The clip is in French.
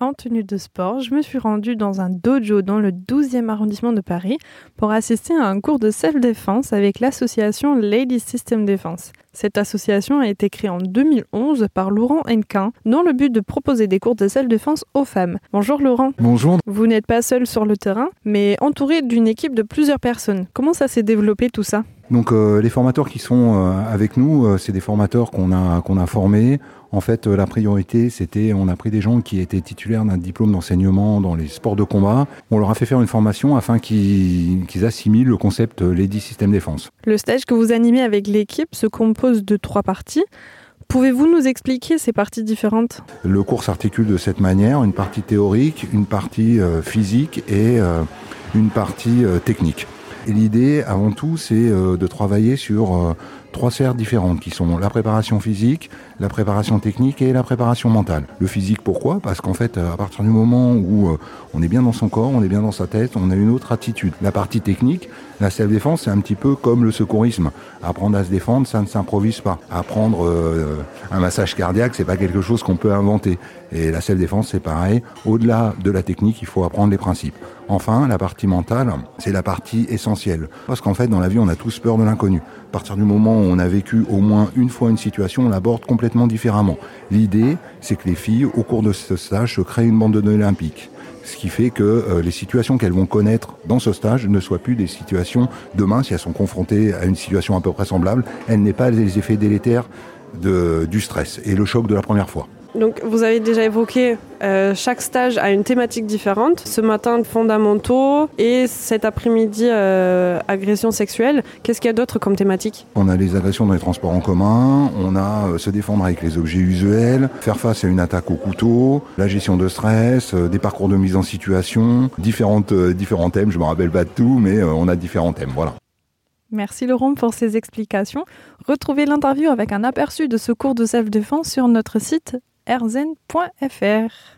En tenue de sport, je me suis rendue dans un dojo dans le 12e arrondissement de Paris pour assister à un cours de self-défense avec l'association Lady System Defense. Cette association a été créée en 2011 par Laurent Henquin dans le but de proposer des cours de self-défense aux femmes. Bonjour Laurent. Bonjour. Vous n'êtes pas seul sur le terrain, mais entouré d'une équipe de plusieurs personnes. Comment ça s'est développé tout ça? Donc euh, les formateurs qui sont euh, avec nous, euh, c'est des formateurs qu'on a qu'on a formés. En fait, la priorité, c'était on a pris des gens qui étaient titulaires d'un diplôme d'enseignement dans les sports de combat. On leur a fait faire une formation afin qu'ils assimilent le concept Lady System Défense. Le stage que vous animez avec l'équipe se compose de trois parties. Pouvez-vous nous expliquer ces parties différentes? Le cours s'articule de cette manière une partie théorique, une partie euh, physique et euh, une partie euh, technique. Et l'idée, avant tout, c'est euh, de travailler sur euh, trois sphères différentes qui sont la préparation physique, la préparation technique et la préparation mentale. Le physique, pourquoi? Parce qu'en fait, euh, à partir du moment où on est bien dans son corps, on est bien dans sa tête, on a une autre attitude. La partie technique, la self-défense, c'est un petit peu comme le secourisme. Apprendre à se défendre, ça ne s'improvise pas. Apprendre un massage cardiaque, c'est pas quelque chose qu'on peut inventer. Et la self-défense, c'est pareil. Au-delà de la technique, il faut apprendre les principes. Enfin, la partie mentale, c'est la partie essentielle. Parce qu'en fait, dans la vie, on a tous peur de l'inconnu. À partir du moment où on a vécu au moins une fois une situation, on l'aborde complètement différemment. L'idée, c'est que les filles, au cours de ce stage, se créent une bande de olympique. Ce qui fait que euh, les situations qu'elles vont connaître dans ce stage ne soient plus des situations demain, si elles sont confrontées à une situation à peu près semblable, elles n'aient pas les effets délétères du stress et le choc de la première fois. Donc, vous avez déjà évoqué euh, chaque stage a une thématique différente. Ce matin, fondamentaux et cet après-midi, euh, agression sexuelle. Qu'est-ce qu'il y a d'autre comme thématique? On a les agressions dans les transports en commun, on a euh, se défendre avec les objets usuels, faire face à une attaque au couteau, la gestion de stress, euh, des parcours de mise en situation, différentes, euh, différents thèmes. Je me rappelle pas de tout, mais euh, on a différents thèmes. Voilà. Merci Laurent pour ces explications. Retrouvez l'interview avec un aperçu de ce cours de self-défense sur notre site erzen.fr.